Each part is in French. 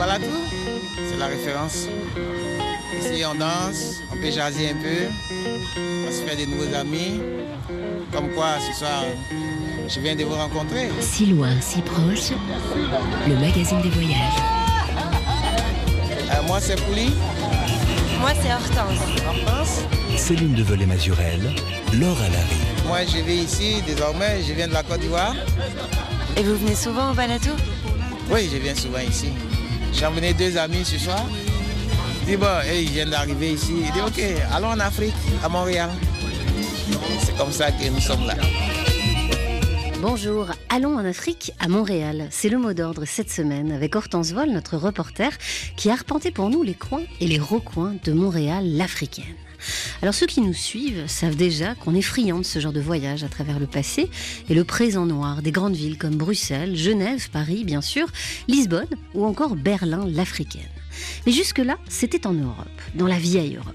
voilà tout. C'est la référence. Ici, on danse, on peut jaser un peu, on se fait des nouveaux amis. Comme quoi, ce soir, je viens de vous rencontrer. Si loin, si proche, le magazine des voyages. Euh, moi, c'est Pouli. Moi, c'est Hortense. Hortense. Céline Develay-Mazurel, Laure Alary. Moi, je vis ici désormais, je viens de la Côte d'Ivoire. Et vous venez souvent au Balatou? Oui, je viens souvent ici. J'ai emmené deux amis ce soir. Dit bon, ils viennent d'arriver ici. Il dit ok, allons en Afrique, à Montréal. C'est comme ça que nous sommes là. Bonjour, allons en Afrique, à Montréal. C'est le mot d'ordre cette semaine avec Hortense Vol, notre reporter, qui a arpenté pour nous les coins et les recoins de Montréal, l'africaine. Alors ceux qui nous suivent savent déjà qu'on est friand de ce genre de voyage à travers le passé et le présent noir des grandes villes comme Bruxelles, Genève, Paris bien sûr, Lisbonne ou encore Berlin l'africaine. Mais jusque-là, c'était en Europe, dans la vieille Europe.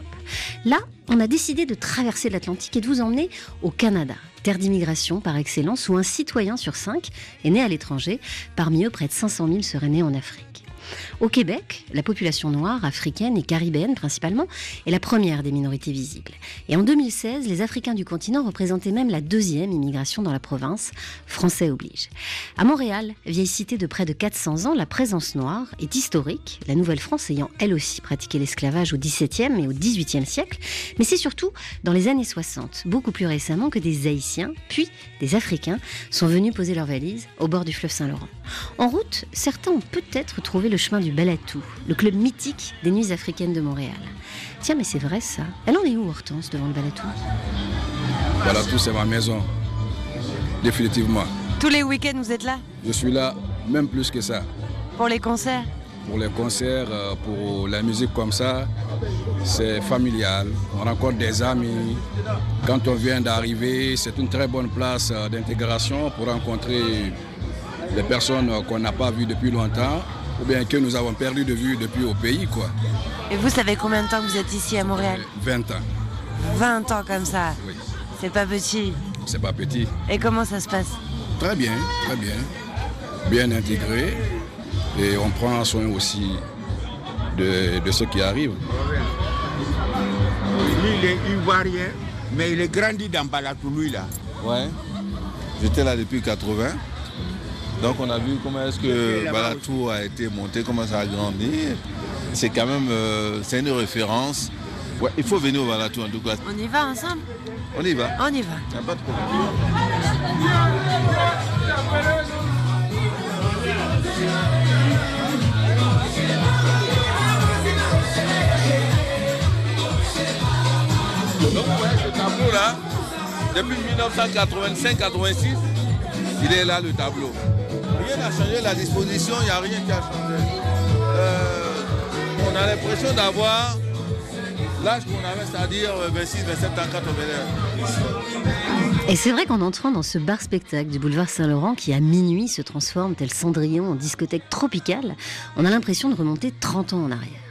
Là, on a décidé de traverser l'Atlantique et de vous emmener au Canada, terre d'immigration par excellence, où un citoyen sur cinq est né à l'étranger. Parmi eux, près de 500 000 seraient nés en Afrique. Au Québec, la population noire, africaine et caribéenne principalement, est la première des minorités visibles. Et en 2016, les Africains du continent représentaient même la deuxième immigration dans la province, français oblige. À Montréal, vieille cité de près de 400 ans, la présence noire est historique, la Nouvelle-France ayant elle aussi pratiqué l'esclavage au XVIIe et au XVIIIe siècle, mais c'est surtout dans les années 60, beaucoup plus récemment que des Haïtiens, puis des Africains, sont venus poser leurs valises au bord du fleuve Saint-Laurent. En route, certains ont peut-être trouvé chemin du Balatou, le club mythique des nuits africaines de Montréal. Tiens, mais c'est vrai ça. Elle en est où, Hortense, devant le Balatou? Balatou, c'est ma maison. Définitivement. Tous les week-ends, vous êtes là? Je suis là, même plus que ça. Pour les concerts? Pour les concerts, euh, pour la musique comme ça, c'est familial. On rencontre des amis. Quand on vient d'arriver, c'est une très bonne place euh, d'intégration pour rencontrer des personnes qu'on n'a pas vues depuis longtemps ou bien que nous avons perdu de vue depuis au pays. quoi. Et vous savez combien de temps que vous êtes ici à Montréal 20 ans. 20 ans comme ça Oui. C'est pas petit. C'est pas petit. Et comment ça se passe? Très bien, très bien. Bien intégré. Et on prend soin aussi de, de ceux qui arrivent. Lui, il est ivoirien, mais il est grandi dans Balatou, lui, là. Ouais. J'étais là depuis 80. Donc on a vu comment est-ce que Balatou a été monté, comment ça a grandi. C'est quand même euh, c'est une référence. Ouais, il faut venir au Balatou en tout cas. On y va ensemble? On y va. On y va. Y a pas de problème. Donc voyez ce tableau là, depuis 1985-86, il est là le tableau. Rien n'a changé, la disposition, il n'y a rien qui a changé. Euh, on a l'impression d'avoir l'âge qu'on avait, c'est-à-dire 26, 27 ans quand on. Et c'est vrai qu'en entrant dans ce bar-spectacle du boulevard Saint-Laurent, qui à minuit se transforme tel Cendrillon en discothèque tropicale, on a l'impression de remonter 30 ans en arrière.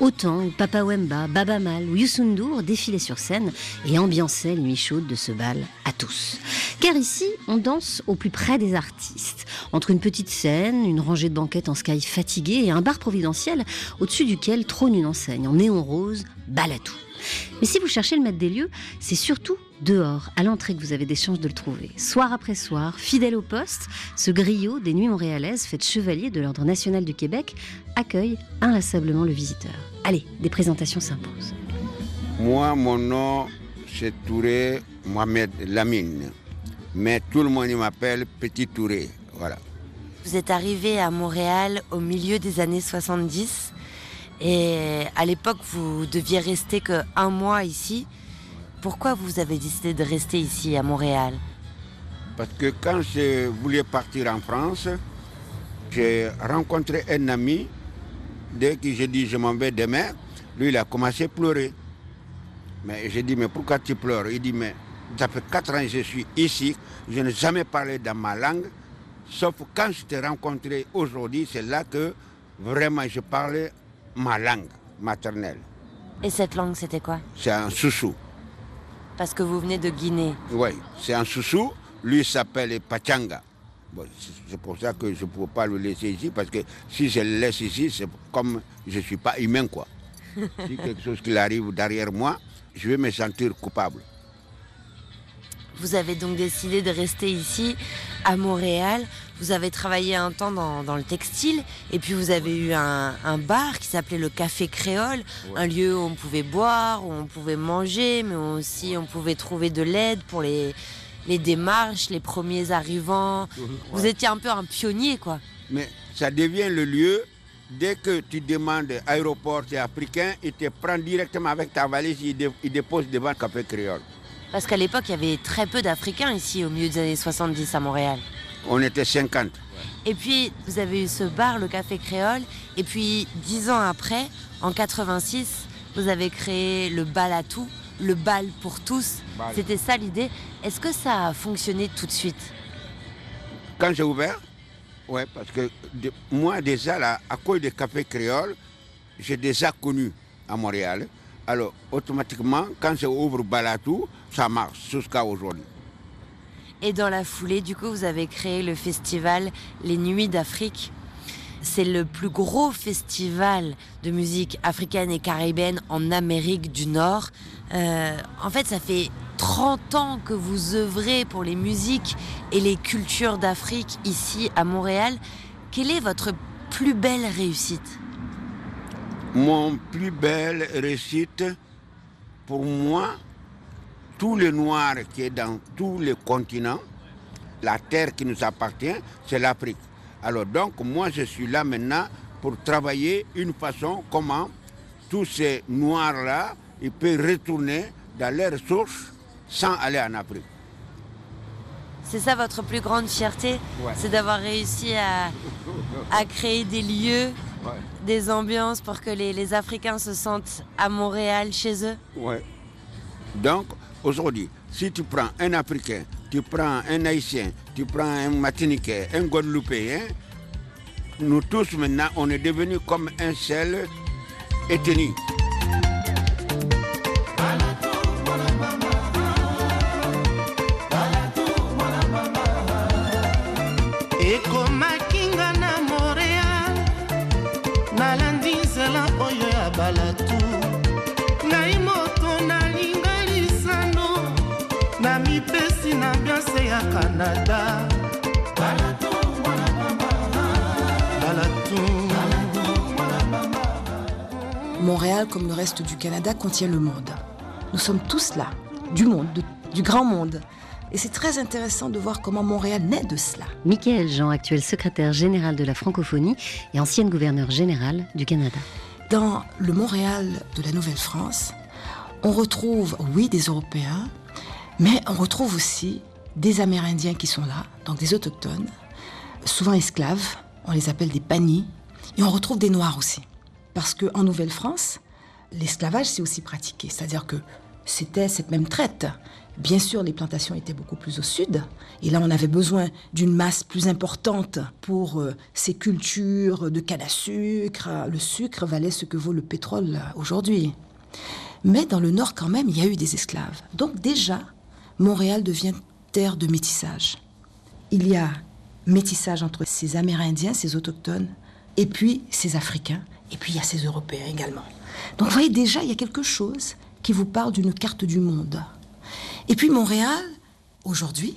Autant où Papa Wemba, Baba Mal ou Youssou N'Dour défilaient sur scène et ambiançaient les nuits chaudes de ce bal à tous. Car ici, on danse au plus près des artistes, entre une petite scène, une rangée de banquettes en sky fatigué et un bar providentiel au-dessus duquel trône une enseigne en néon rose, Balatou. Mais si vous cherchez le maître des lieux, c'est surtout dehors, à l'entrée, que vous avez des chances de le trouver. Soir après soir, fidèle au poste, ce griot des nuits montréalaises, fait chevalier de l'Ordre national du Québec, accueille inlassablement le visiteur. Allez, des présentations s'imposent. Moi, mon nom, c'est Touré Mohamed Lamine. Mais tout le monde m'appelle Petit Touré. Voilà. Vous êtes arrivé à Montréal au milieu des années 70 et à l'époque vous deviez rester que un mois ici. Pourquoi vous avez décidé de rester ici à Montréal? Parce que quand je voulais partir en France, j'ai rencontré un ami. Dès que j'ai dit je m'en vais demain, lui il a commencé à pleurer. Mais j'ai dit mais pourquoi tu pleures? Il dit mais ça fait quatre ans que je suis ici, je n'ai jamais parlé dans ma langue. Sauf quand je t'ai rencontré aujourd'hui, c'est là que vraiment je parlais ma langue maternelle. Et cette langue c'était quoi? C'est un soussou. Parce que vous venez de Guinée. Oui, c'est un soussou. Lui s'appelle Pachanga. c'est pour ça que je ne peux pas le laisser ici, parce que si je le laisse ici, c'est comme je ne suis pas humain, quoi. si quelque chose qui arrive derrière moi, je vais me sentir coupable. Vous avez donc décidé de rester ici, à Montréal. Vous avez travaillé un temps dans, le textile, et puis vous avez eu un, bar qui s'appelait le Café Créole, un lieu où on pouvait boire, où on pouvait manger, mais aussi on pouvait trouver de l'aide pour les, les démarches, les premiers arrivants. Vous étiez un peu un pionnier, quoi. Mais ça devient le lieu, dès que tu demandes aéroport, c'est africain, il te prend directement avec ta valise, il, dépose devant le Café Créole. Parce qu'à l'époque, il y avait très peu d'Africains ici, au milieu des années 70 à Montréal. On était 50. Et puis, vous avez eu ce bar, le Café Créole. Et puis, dix ans après, en 86, vous avez créé le Balatou, le bal pour tous. C'était ça l'idée. Est-ce que ça a fonctionné tout de suite? Quand j'ai ouvert, oui, parce que moi déjà, là, à cause du Café Créole, j'ai déjà connu à Montréal. Alors, automatiquement, quand j'ouvre Balatou, ça marche jusqu'à aujourd'hui. Et dans la foulée, du coup, vous avez créé le festival Les Nuits d'Afrique. C'est le plus gros festival de musique africaine et caribéenne en Amérique du Nord. Euh, en fait, ça fait 30 ans que vous œuvrez pour les musiques et les cultures d'Afrique ici à Montréal. Quelle est votre plus belle réussite? Mon plus belle réussite, pour moi, tous les Noirs qui est dans tous les continents, la terre qui nous appartient, c'est l'Afrique. Alors donc, moi, je suis là maintenant pour travailler une façon comment tous ces Noirs-là, ils peuvent retourner dans leurs sources sans aller en Afrique. C'est ça votre plus grande fierté C'est d'avoir réussi à, créer des lieux, des ambiances pour que les, les, Africains se sentent à Montréal chez eux? Oui. Donc, Aujourd'hui, si tu prends un Africain, tu prends un Haïtien, tu prends un Martiniquais, un Guadeloupéen, nous tous maintenant, on est devenus comme un seul ethnie. Montréal, comme le reste du Canada, contient le monde. Nous sommes tous là, du monde, du grand monde. Et c'est très intéressant de voir comment Montréal naît de cela. Michael Jean, actuel secrétaire général de la francophonie et ancienne gouverneure générale du Canada. Dans le Montréal de la Nouvelle-France, on retrouve, oui, des Européens, mais on retrouve aussi des Amérindiens qui sont là, donc des autochtones, souvent esclaves, on les appelle des bannis, et on retrouve des Noirs aussi. Parce qu'en Nouvelle-France, l'esclavage s'est aussi pratiqué, c'est-à-dire que c'était cette même traite. Bien sûr, les plantations étaient beaucoup plus au sud, et là on avait besoin d'une masse plus importante pour euh, ces cultures de canne à sucre. Le sucre valait ce que vaut le pétrole aujourd'hui. Mais dans le nord quand même, il y a eu des esclaves. Donc déjà, Montréal devient terre de métissage. Il y a métissage entre ces Amérindiens, ces autochtones, et puis ces Africains, et puis il y a ces Européens également. Donc vous voyez déjà, il y a quelque chose qui vous parle d'une carte du monde. Et puis Montréal, aujourd'hui,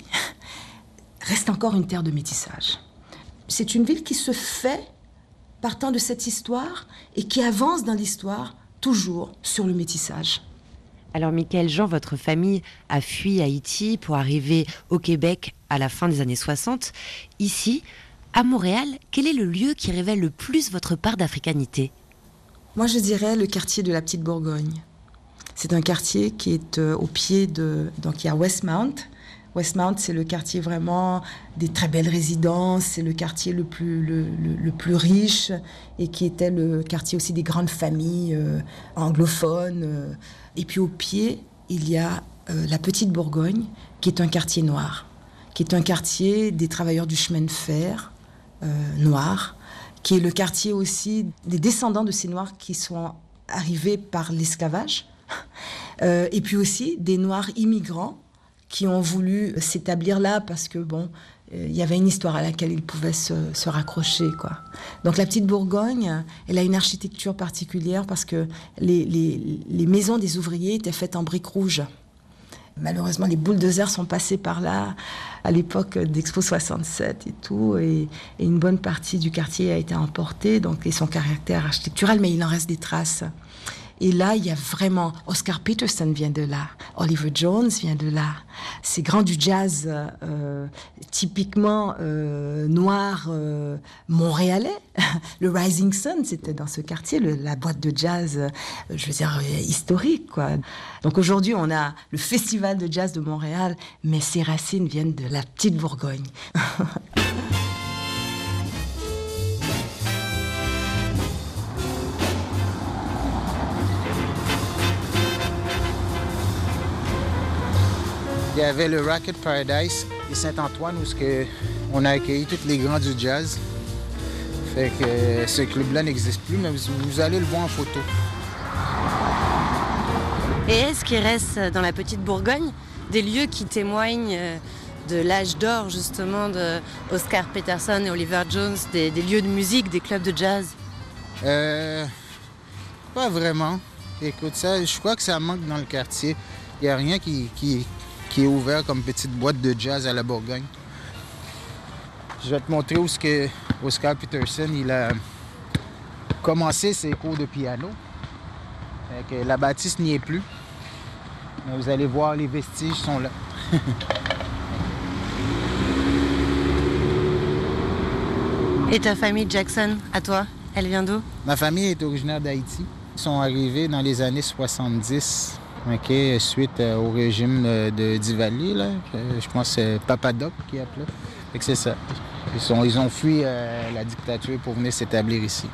reste encore une terre de métissage. C'est une ville qui se fait partant de cette histoire et qui avance dans l'histoire toujours sur le métissage. Alors, Michael Jean, votre famille a fui Haïti pour arriver au Québec à la fin des années 60. Ici, à Montréal, quel est le lieu qui révèle le plus votre part d'africanité? Moi, je dirais le quartier de la Petite Bourgogne. C'est un quartier qui est euh, au pied de. Donc, il y a Westmount. Westmount, c'est le quartier vraiment des très belles résidences, c'est le quartier le plus, le, plus riche et qui était le quartier aussi des grandes familles euh, anglophones. Euh, et puis au pied, il y a euh, la Petite Bourgogne, qui est un quartier noir, qui est un quartier des travailleurs du chemin de fer noirs, qui est le quartier aussi des descendants de ces Noirs qui sont arrivés par l'esclavage, et puis aussi des Noirs immigrants qui ont voulu s'établir là parce que bon, euh, il y avait une histoire à laquelle ils pouvaient se, raccrocher. Quoi. Donc la petite Bourgogne, elle a une architecture particulière parce que les maisons des ouvriers étaient faites en briques rouges. Malheureusement, les bulldozers sont passés par là à l'époque d'Expo 67 et tout, et, et, une bonne partie du quartier a été emportée, donc et son caractère architectural, mais il en reste des traces. Et là, il y a vraiment Oscar Peterson vient de là, Oliver Jones vient de là. Ces grands du jazz euh, typiquement euh, noir euh, montréalais. Le Rising Sun, c'était dans ce quartier, la boîte de jazz, je veux dire historique quoi. Donc aujourd'hui, on a le festival de jazz de Montréal, mais ses racines viennent de la petite Bourgogne. Il y avait le Rocket Paradise et Saint-Antoine où que on a accueilli tous les grands du jazz. Fait que ce club-là n'existe plus, mais vous, vous, allez le voir en photo. Et est-ce qu'il reste dans la petite Bourgogne des lieux qui témoignent de l'âge d'or justement de Oscar Peterson et Oliver Jones, des, des, lieux de musique, des clubs de jazz? Euh, Pas vraiment. Écoute, ça, je crois que ça manque dans le quartier. Il n'y a rien qui, qui, qui est ouvert comme petite boîte de jazz à la Bourgogne. Je vais te montrer où ce que Oscar Peterson il a commencé ses cours de piano. Que la bâtisse n'y est plus. Mais vous allez voir, les vestiges sont là. Et ta famille Jackson, à toi, elle vient d'où? Ma famille est originaire d'Haïti. Ils sont arrivés dans les années 70 Okay, suite euh, au régime de, Divali, là, je pense que c'est Papadoc qui appelait. c'est ça. Ils, ils, ont fui euh, la dictature pour venir s'établir ici.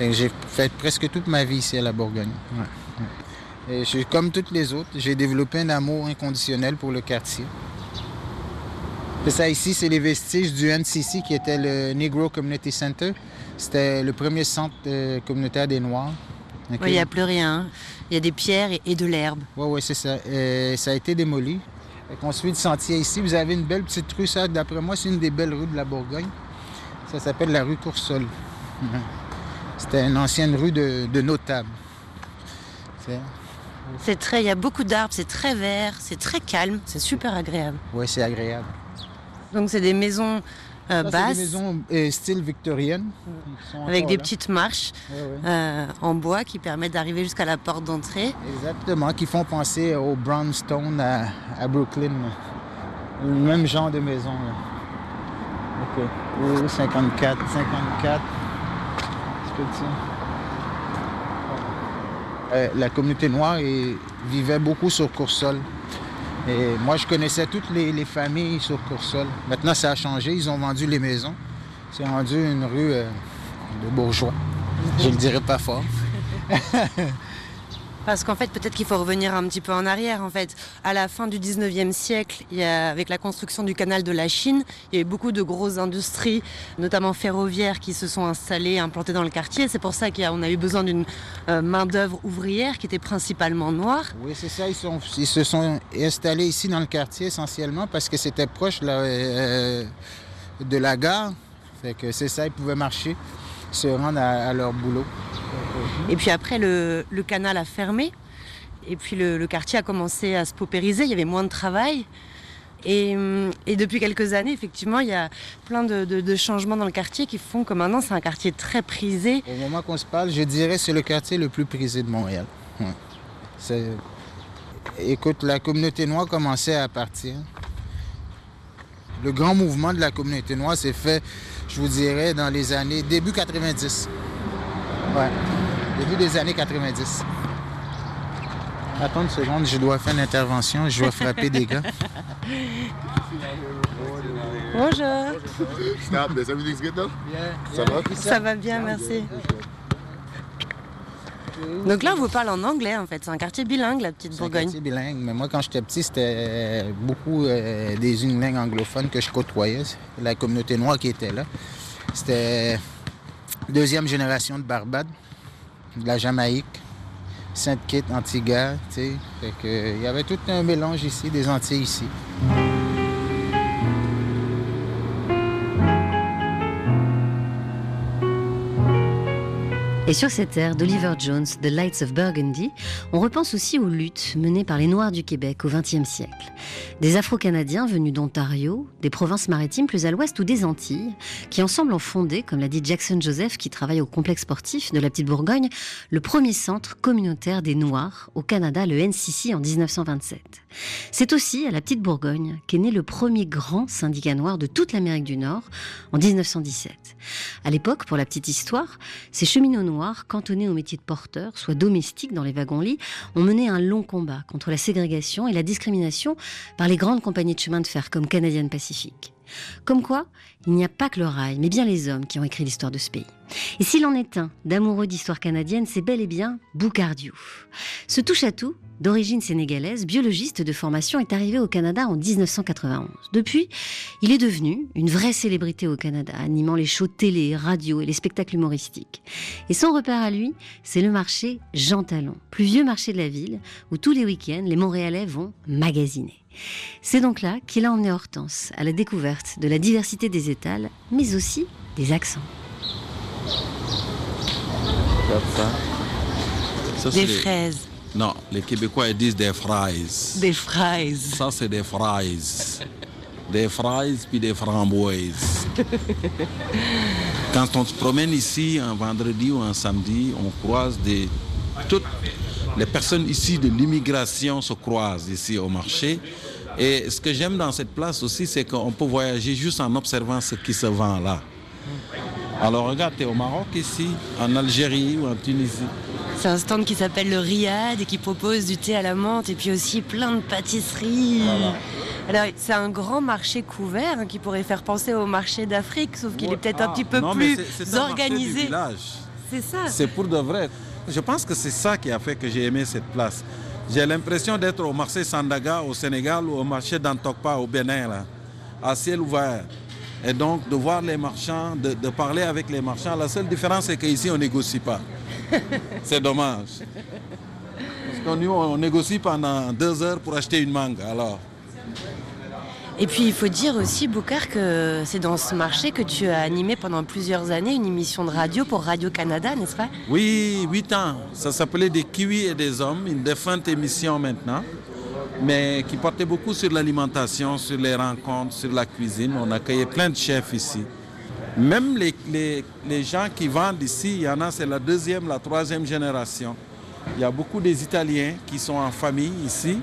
J'ai fait presque toute ma vie ici à la Bourgogne. Comme toutes les autres, j'ai développé un amour inconditionnel pour le quartier. Ça ici, c'est les vestiges du NCC qui était le Negro Community Center. C'était le premier centre euh, communautaire des Noirs. Okay. Il n'y a plus rien. Il y a des pierres et, et de l'herbe. Oui, oui, c'est ça. Et ça a été démoli. On suit le sentier ici. Vous avez une belle petite rue, ça, d'après moi, c'est une des belles rues de la Bourgogne. Ça s'appelle la rue Coursol. C'était une ancienne rue de, de notables. C'est très, il y a beaucoup d'arbres, c'est très vert, c'est très calme, c'est super agréable. Oui, c'est agréable. Donc c'est des maisons euh, Ça, basses. Des maisons euh, style victorienne. Avec des là. petites marches ouais, ouais. Euh, en bois qui permettent d'arriver jusqu'à la porte d'entrée. Exactement, qui font penser au brownstone à, à, Brooklyn. Le même genre de maison. Là. OK. Oh, 54, 54. Euh, la communauté noire vivait beaucoup sur Coursol. Et moi, je connaissais toutes les, les, familles sur Coursol. Maintenant, ça a changé. Ils ont vendu les maisons. C'est rendu une rue euh, de bourgeois. Je ne le dirais pas fort. Parce qu'en fait, peut-être qu'il faut revenir un petit peu en arrière. En fait, à la fin du 19e siècle, avec la construction du canal de la Chine, il y a eu beaucoup de grosses industries, notamment ferroviaires, qui se sont installées, implantées dans le quartier. C'est pour ça qu'on a, eu besoin d'une euh, main-d'œuvre ouvrière qui était principalement noire. Oui, c'est ça. Ils, se sont installés ici dans le quartier essentiellement parce que c'était proche euh, de la gare. Fait que c'est ça, ils pouvaient marcher, se rendre à leur boulot. Et puis après, le, canal a fermé. Et puis le, quartier a commencé à se paupériser. Il y avait moins de travail. Et, et depuis quelques années, effectivement, il y a plein de, changements dans le quartier qui font que maintenant, c'est un quartier très prisé. Au moment qu'on se parle, je dirais que c'est le quartier le plus prisé de Montréal. Écoute, la communauté noire commençait à partir. Le grand mouvement de la communauté noire s'est fait, je vous dirais, dans les années début 90. Ouais, début des années 90. Attends une seconde, je dois faire une intervention, je dois frapper des gars. Bonjour. Snap, is everything's good though? Yeah. Ça va? Ça va bien, merci. Donc là, on vous parle en anglais en fait. C'est un quartier bilingue, la petite Bourgogne. Un quartier bilingue, mais moi, quand j'étais petit, c'était beaucoup euh, des une langue anglophone que je côtoyais. La communauté noire qui était là. C'était deuxième génération de Barbade, de la Jamaïque. Sainte-Kitts, Antigua, tu sais. Fait que, il y avait tout un mélange ici, des Antilles ici. Et sur cette ère d'Oliver Jones, The Lights of Burgundy, on repense aussi aux luttes menées par les Noirs du Québec au XXe siècle. Des Afro-Canadiens venus d'Ontario, des provinces maritimes plus à l'ouest ou des Antilles, qui ensemble ont fondé, comme l'a dit Jackson Joseph, qui travaille au complexe sportif de la Petite Bourgogne, le premier centre communautaire des Noirs au Canada, le NCC, en 1927. C'est aussi à la Petite Bourgogne qu'est né le premier grand syndicat noir de toute l'Amérique du Nord en 1917. À l'époque, pour la petite histoire, ces cheminots noirs, cantonnés au métier de porteur, soit domestiques dans les wagons-lits, ont mené un long combat contre la ségrégation et la discrimination par les grandes compagnies de chemin de fer comme Canadian Pacific. Comme quoi, il n'y a pas que le rail, mais bien les hommes qui ont écrit l'histoire de ce pays. Et s'il en est un d'amoureux d'histoire canadienne, c'est bel et bien Boucardiouf. Ce touche-à-tout, d'origine sénégalaise, biologiste de formation, est arrivé au Canada en 1991. Depuis, il est devenu une vraie célébrité au Canada, animant les shows télé, radio et les spectacles humoristiques. Et son repère à lui, c'est le marché Jean Talon, plus vieux marché de la ville, où tous les week-ends, les Montréalais vont magasiner. C'est donc là qu'il a emmené Hortense à la découverte de la diversité des étals, mais aussi des accents. Ça, Des fraises. Non, les Québécois ils disent des fraises. Des fraises. Ça, c'est des fraises. Des fraises puis des framboises. Quand on se promène ici un vendredi ou un samedi, on croise des. Toutes les personnes ici de l'immigration se croisent ici au marché. Et ce que j'aime dans cette place aussi, c'est qu'on peut voyager juste en observant ce qui se vend là. Alors regarde, tu es au Maroc ici, en Algérie ou en Tunisie. C'est un stand qui s'appelle le Riad et qui propose du thé à la menthe et puis aussi plein de pâtisseries. Alors c'est un grand marché couvert hein, qui pourrait faire penser au marché d'Afrique, sauf qu'il est peut-être un Ah, petit peu non, plus organisé. C'est ça. C'est pour de vrai. Je pense que c'est ça qui a fait que j'ai aimé cette place. J'ai l'impression d'être au marché Sandaga au Sénégal ou au marché d'Antokpa au Bénin, là, à ciel ouvert. Et donc de voir les marchands, de, de parler avec les marchands. La seule différence, c'est qu'ici, on ne négocie pas. c'est dommage. Parce qu'on on négocie pendant deux heures pour acheter une mangue. Alors, Et puis il faut dire aussi, Boucar, que c'est dans ce marché que tu as animé pendant plusieurs années une émission de radio pour Radio-Canada, n'est-ce pas? Oui, huit ans. Ça s'appelait Des kiwis et des hommes, une défunte émission maintenant, mais qui portait beaucoup sur l'alimentation, sur les rencontres, sur la cuisine. On accueillait plein de chefs ici. Même les, les- les gens qui vendent ici, il y en a, c'est la deuxième, la troisième génération. Il y a beaucoup des Italiens qui sont en famille ici.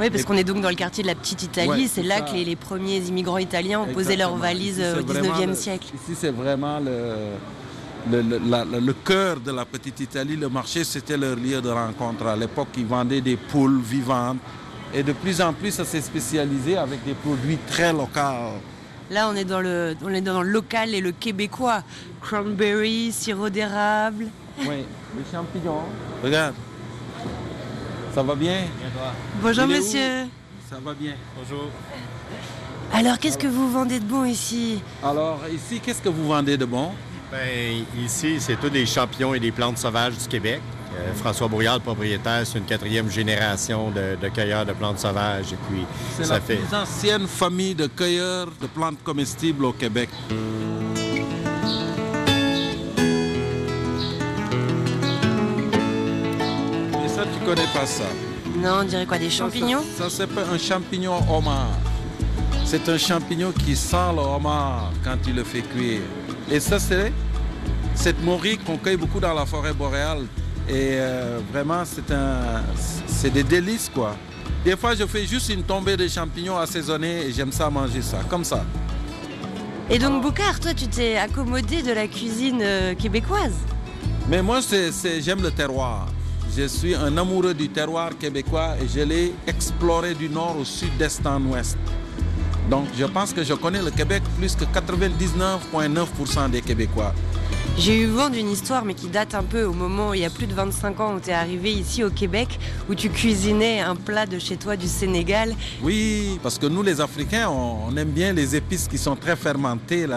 Oui, parce qu'on est donc dans le quartier de la Petite Italie. Ouais, c'est là ça. que les, les premiers immigrants italiens ont posé leurs valises Ici, au vraiment 19e le- siècle. Ici, c'est vraiment le, le, la- le cœur de la petite Italie. Le marché, c'était leur lieu de rencontre. À l'époque, ils vendaient des poules vivantes. Et de plus en plus, ça s'est spécialisé avec des produits très locaux. Là, on est dans le, on est dans le local et le québécois. Cranberry, sirop d'érable. Oui, les champignons. Regarde. Ça va bien? Bonjour Il monsieur. Ça va bien. Bonjour. Alors, qu'est-ce que vous vendez de bon ici? Alors, ici, qu'est-ce que vous vendez de bon? Ben, ici, c'est tous des champignons et des plantes sauvages du Québec. Euh, François Brouillard, le propriétaire, c'est une quatrième génération de, de cueilleurs de plantes sauvages. Et puis, C'est ça la fait. plus ancienne famille de cueilleurs de plantes comestibles au Québec. Mais ça, tu connais pas ça. Non, on dirait quoi Des champignons? Ça, ça s'appelle un champignon homard. C'est un champignon qui sent le homard quand tu le fais cuire. Et ça, c'est cette morue qu'on cueille beaucoup dans la forêt boréale. Et euh, vraiment, c'est un, c'est des délices, quoi. Des fois, je fais juste une tombée de champignons assaisonnés et j'aime ça manger ça, comme ça. Et donc, Boucar, toi, tu t'es accommodé de la cuisine euh, québécoise Mais moi, c'est- j'aime le terroir. Je suis un amoureux du terroir québécois et je l'ai exploré du nord au sud, d'est en ouest. Donc, je pense que je connais le Québec plus que 99,9% des Québécois. J'ai eu vent d'une histoire, mais qui date un peu au moment où il y a plus de 25 ans où tu es arrivé ici au Québec, où tu cuisinais un plat de chez toi du Sénégal. Oui, parce que nous, les Africains, on, aime bien les épices qui sont très fermentées,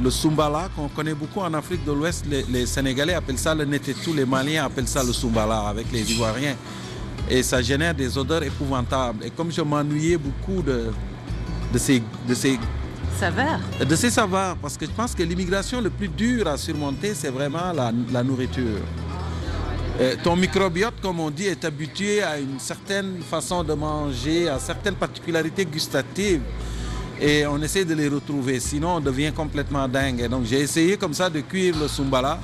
le Sumbala, qu'on connaît beaucoup en Afrique de l'Ouest. Les, Sénégalais appellent ça le Netetou, les Maliens appellent ça le Sumbala avec les Ivoiriens. Et ça génère des odeurs épouvantables. Et comme je m'ennuyais beaucoup de, de ces De ces saveurs, parce que je pense que l'immigration le plus dur à surmonter, c'est vraiment la, nourriture. ton microbiote, comme on dit, est habitué à une certaine façon de manger, à certaines particularités gustatives et on essaie de les retrouver. Sinon, on devient complètement dingue. donc, j'ai essayé comme ça de cuire le sumbala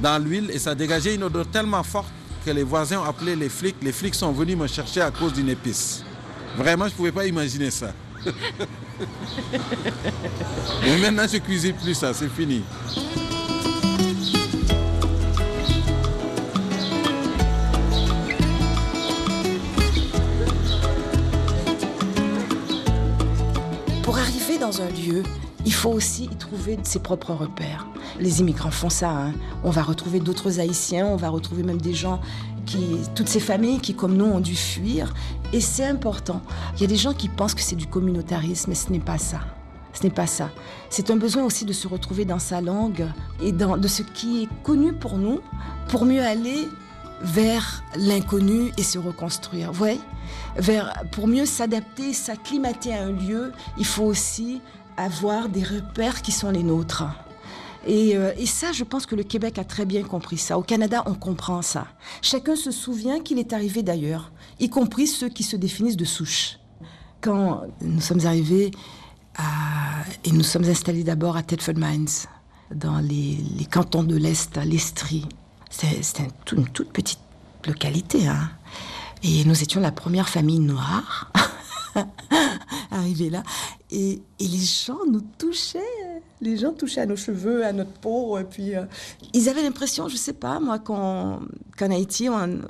dans l'huile et ça dégageait une odeur tellement forte que les voisins ont appelé les flics. Les flics sont venus me chercher à cause d'une épice. Vraiment, je ne pouvais pas imaginer ça. Mais maintenant, je ne cuisine plus ça, c'est fini. dans un lieu, il faut aussi y trouver ses propres repères. Les immigrants font ça. Hein. On va retrouver d'autres Haïtiens, on va retrouver même des gens toutes ces familles qui, comme nous, ont dû fuir. Et c'est important. Il y a des gens qui pensent que c'est du communautarisme, mais ce n'est pas ça. Ce n'est pas ça. C'est un besoin aussi de se retrouver dans sa langue et dans, de ce qui est connu pour nous, pour mieux aller vers l'inconnu et se reconstruire. Vous voyez vers, Pour mieux s'adapter, s'acclimater à un lieu, il faut aussi avoir des repères qui sont les nôtres. Et, euh, et, ça, je pense que le Québec a très bien compris ça. Au Canada, on comprend ça. Chacun se souvient qu'il est arrivé d'ailleurs, y compris ceux qui se définissent de souche. Quand nous sommes arrivés à, et nous sommes installés d'abord à Thetford Mines, dans les, cantons de l'Est, à l'Estrie, c'était une toute petite localité. Hein. Et nous étions la première famille noire arrivée là. Et, et, les gens nous touchaient. Les gens touchaient à nos cheveux, à notre peau. Et puis, euh, ils avaient l'impression, je sais pas, moi, qu'en Haïti, on,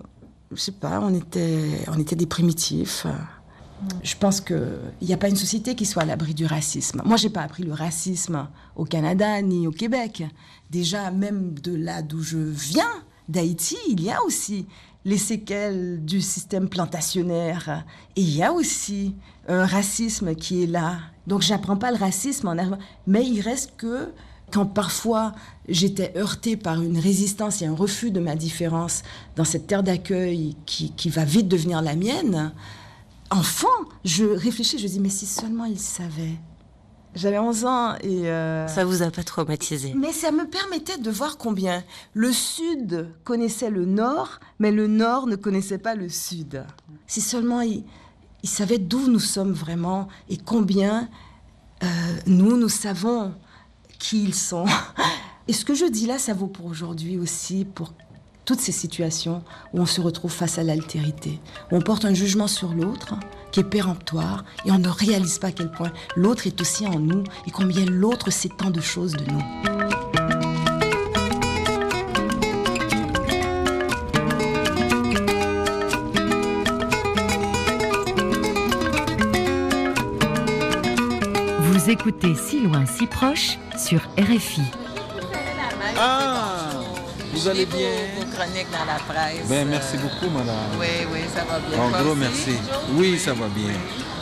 je sais pas, on était, on était des primitifs. Je pense qu'il n'y a pas une société qui soit à l'abri du racisme. Moi, j'ai pas appris le racisme au Canada ni au Québec. Déjà, même de là d'où je viens, d'Haïti, il y a aussi les séquelles du système plantationnaire. Et il y a aussi un racisme qui est là. Donc, j'apprends pas le racisme en arrivant. Mais il reste que quand parfois j'étais heurtée par une résistance et un refus de ma différence dans cette terre d'accueil qui, qui va vite devenir la mienne, enfant, je réfléchis, je dis, mais si seulement il savait. J'avais 11 ans et... Euh, ça vous a pas traumatisé? Mais ça me permettait de voir combien le Sud connaissait le Nord, mais le Nord ne connaissait pas le Sud. Si seulement il, il savait d'où nous sommes vraiment et combien euh, nous, nous savons qui ils sont. Et ce que je dis là, ça vaut pour aujourd'hui aussi, pour toutes ces situations où on se retrouve face à l'altérité, où on porte un jugement sur l'autre qui est péremptoire et on ne réalise pas à quel point l'autre est aussi en nous et combien l'autre sait tant de choses de nous. Vous écoutez Si loin, si proche sur RFI. Vous allez bien? vos, chroniques dans la presse. Ben, merci beaucoup, madame. Oui, oui, ça va bien. En gros, merci. Oui, ça va bien.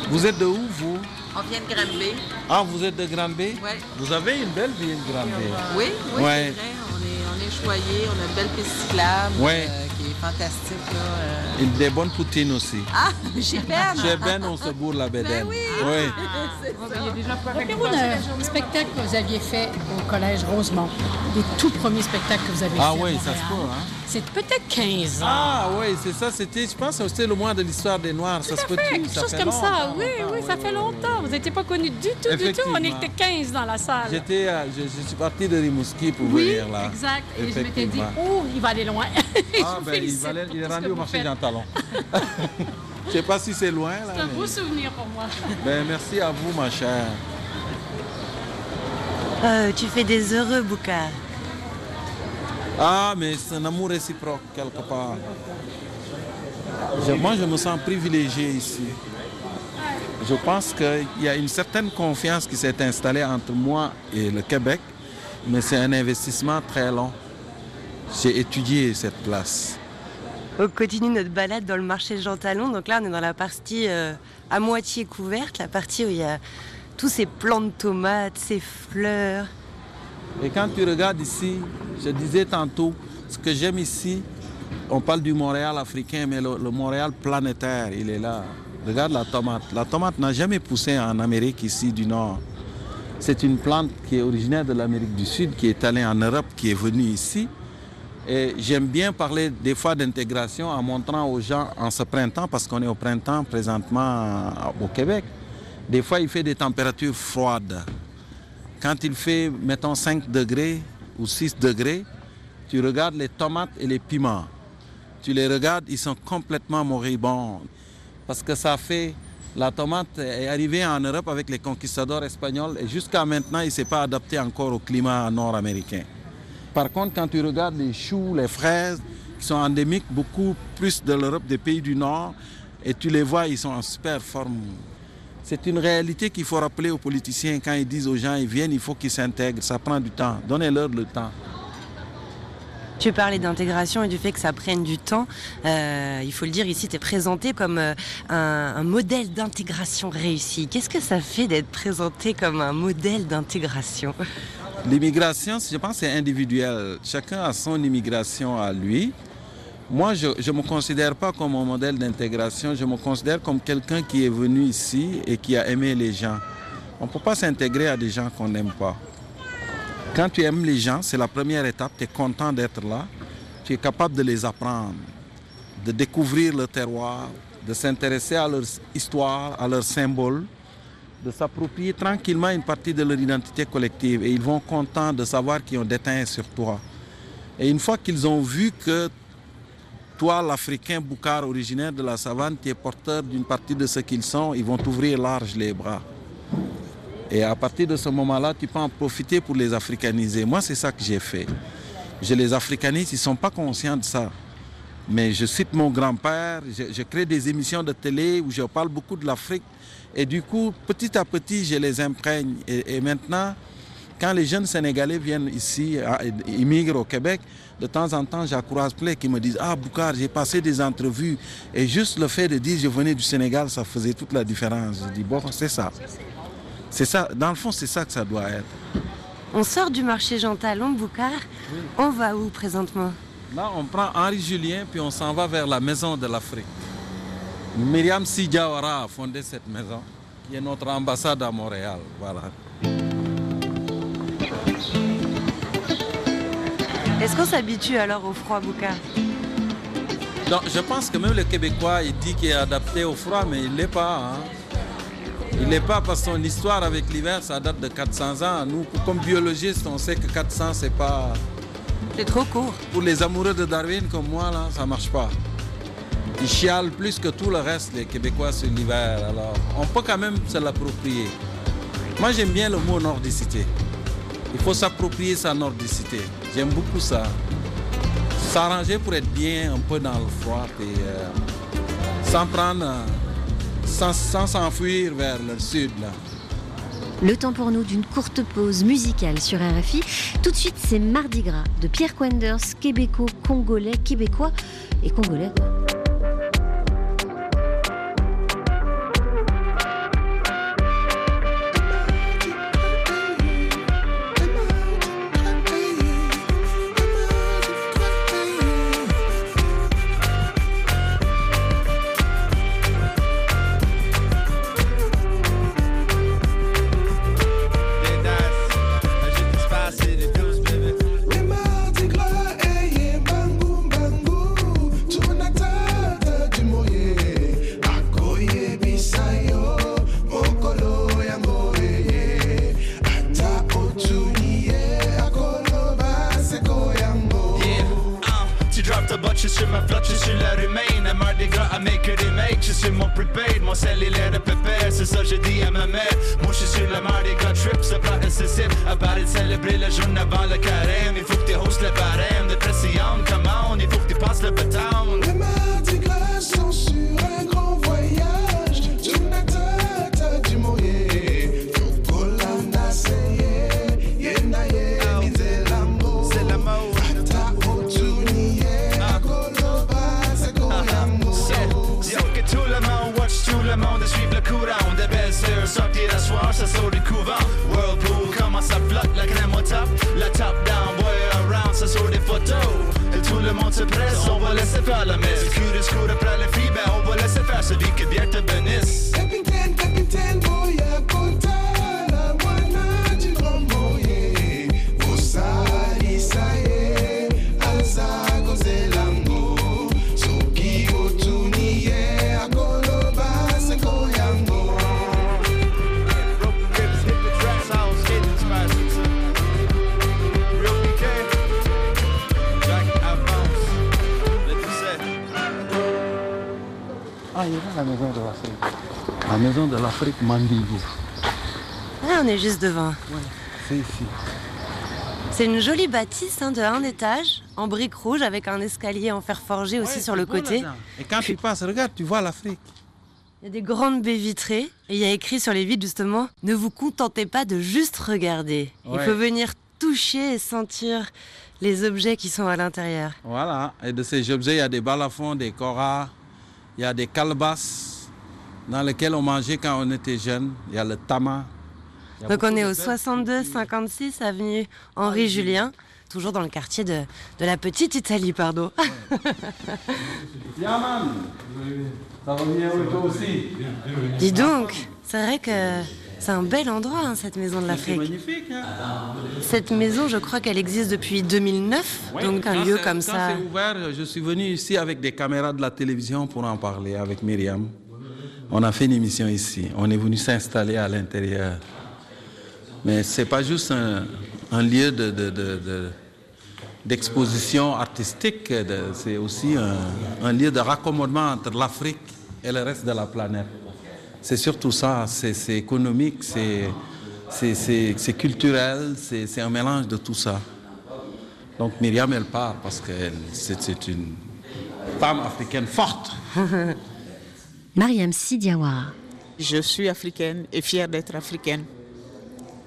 Vous êtes de où, vous? On vient de Granby. Ah, vous êtes de Granby? Oui. Vous avez une belle ville, Granby. Oui, oui, ouais. c'est vrai. On est, on est on a une belle piste cyclable. Oui. Euh, fantastique. Là, euh... Et des bonnes poutines aussi. Ah, chez Ben. Chez Ben, on se bourre la bédaine. Ben oui. oui. Ah, un spectacle que vous aviez fait au Collège Rosemont. Les tout premiers spectacles que vous avez ah fait. Ah oui, ça se peut, hein? C'est peut-être 15 ans. Ah oui, c'est ça. C'était, je pense que c'était le mois de l'histoire des Noirs. Tout ça se peut fait, tout. quelque chose comme ça. Oui, oui, ça fait longtemps. Vous n'étiez pas connus du tout, du tout. On était 15 dans la salle. J'étais, je, je, suis parti de Rimouski pour oui, venir là. exact. Et je m'étais dit, oh, il va aller loin. ah, ben, il, va aller, il est rendu au marché Jean Talon. je ne sais pas si c'est loin. là. C'est un beau souvenir pour moi. Ben, merci à vous, ma chère. Euh, tu fais des heureux, Bouka. Ah, mais c'est un amour réciproque, quelque part. Je, moi, je me sens privilégié ici. Je pense qu'il y a une certaine confiance qui s'est installée entre moi et le Québec, mais c'est un investissement très long. J'ai étudié cette place. On continue notre balade dans le marché Jean Talon. Donc là, on est dans la partie euh, à moitié couverte, la partie où il y a tous ces plants de tomates, ces fleurs, Et quand tu regardes ici, je disais tantôt, ce que j'aime ici, on parle du Montréal africain, mais le, Montréal planétaire, il est là. Regarde la tomate. La tomate n'a jamais poussé en Amérique ici du Nord. C'est une plante qui est originaire de l'Amérique du Sud, qui est allée en Europe, qui est venue ici. Et j'aime bien parler des fois d'intégration en montrant aux gens en ce printemps, parce qu'on est au printemps présentement au Québec. Des fois, il fait des températures froides. Quand il fait, mettons, 5 degrés ou 6 degrés, tu regardes les tomates et les piments. Tu les regardes, ils sont complètement moribonds. Parce que ça fait. La tomate est arrivée en Europe avec les conquistadors espagnols et jusqu'à maintenant, il ne s'est pas adapté encore au climat nord-américain. Par contre, quand tu regardes les choux, les fraises, qui sont endémiques beaucoup plus de l'Europe, des pays du Nord, et tu les vois, ils sont en super forme. C'est une réalité qu'il faut rappeler aux politiciens quand ils disent aux gens, ils viennent, il faut qu'ils s'intègrent. Ça prend du temps. Donnez-leur le temps. Tu parlais d'intégration et du fait que ça prenne du temps. Euh, il faut le dire, ici, tu es présenté comme euh, un, un modèle d'intégration réussi. Qu'est-ce que ça fait d'être présenté comme un modèle d'intégration? L'immigration, je pense, c'est individuel. Chacun a son immigration à lui. Moi, je ne me considère pas comme un modèle d'intégration. Je me considère comme quelqu'un qui est venu ici et qui a aimé les gens. On ne peut pas s'intégrer à des gens qu'on n'aime pas. Quand tu aimes les gens, c'est la première étape, tu es content d'être là, tu es capable de les apprendre, de découvrir le terroir, de s'intéresser à leur histoire, à leurs symboles, de s'approprier tranquillement une partie de leur identité collective. Et ils vont contents de savoir qu'ils ont déteint sur toi. Et une fois qu'ils ont vu que toi, l'Africain Boukar, originaire de la savane, tu es porteur d'une partie de ce qu'ils sont, ils vont t'ouvrir large les bras. Et à partir de ce moment-là, tu peux en profiter pour les africaniser. Moi, c'est ça que j'ai fait. Je les africanise, ils ne sont pas conscients de ça. Mais je cite mon grand-père, je, crée des émissions de télé où je parle beaucoup de l'Afrique. Et du coup, petit à petit, je les imprègne. Et maintenant, quand les jeunes Sénégalais viennent ici, immigrent au Québec, de temps en temps, j'accroise plein qui me disent Ah, Boukar, j'ai passé des entrevues. Et juste le fait de dire je venais du Sénégal, ça faisait toute la différence. Je dis Bon, c'est ça. C'est ça, dans le fond, c'est ça que ça doit être. On sort du marché Jean Talon, Boucard. Oui. On va où présentement? Là, on prend Henri Julien, puis on s'en va vers la Maison de l'Afrique. Myriam Sidjawara a fondé cette maison, qui est notre ambassade à Montréal. Voilà. Est-ce qu'on s'habitue alors au froid, Non, je pense que même le Québécois, il dit qu'il est adapté au froid, mais il ne l'est pas. Hein. Il n'est pas parce que son histoire avec l'hiver, ça date de 400 ans. Nous, comme biologistes, on sait que 400, c'est pas. C'est trop court. Pour les amoureux de Darwin comme moi, là, ça marche pas. Ils chialent plus que tout le reste, les Québécois, sur l'hiver. Alors, on peut quand même se l'approprier. Moi, j'aime bien le mot nordicité. Il faut s'approprier sa nordicité. J'aime beaucoup ça. S'arranger pour être bien un peu dans le froid et euh, sans prendre. Euh, sans s'enfuir vers le sud. Là. Le temps pour nous d'une courte pause musicale sur RFI. Tout de suite, c'est Mardi Gras de Pierre Quenders, québécois, congolais, québécois et congolais. La maison de l'Afrique. La maison de l'Afrique Mandibou. Ah, on est juste devant. C'est ici. C'est une jolie bâtisse hein, de un étage, en briques rouges, avec un escalier en fer forgé aussi sur le côté. Et quand tu passes, regarde, tu vois l'Afrique. Il y a des grandes baies vitrées et il y a écrit sur les vitres justement Ne vous contentez pas de juste regarder. Il faut venir toucher et sentir les objets qui sont à l'intérieur. Voilà. Et de ces objets, il y a des balafons, des koras, il y a des calebasses dans lesquelles on mangeait quand on était jeune. Il y a le tama. A Donc on est au belles- 62-56 avenue Henri Julien, toujours dans le quartier de, de la petite Italie, pardon. Yaman Ça va bien, oui, toi aussi Dis donc, c'est vrai que c'est un bel endroit, hein, cette maison de C'est l'Afrique. magnifique. Hein Cette maison, je crois qu'elle existe depuis 2009, Ouais, donc un lieu c'est- comme quand ça. c'est ouvert, je suis venu ici avec des caméras de la télévision pour en parler avec Myriam. On a fait une émission ici. On est venu s'installer à l'intérieur. Mais c'est pas juste un, un lieu de, de- de- de- d'exposition artistique, de- c'est aussi un, un lieu de raccommodement entre l'Afrique et le reste de la planète. C'est surtout ça, c'est économique, c'est c'est- c'est- c'est culturel, c'est un mélange de tout ça. Donc Myriam, elle part parce que c'est c'est une femme africaine forte. Mariam Sidiawara. Je suis africaine et fière d'être africaine.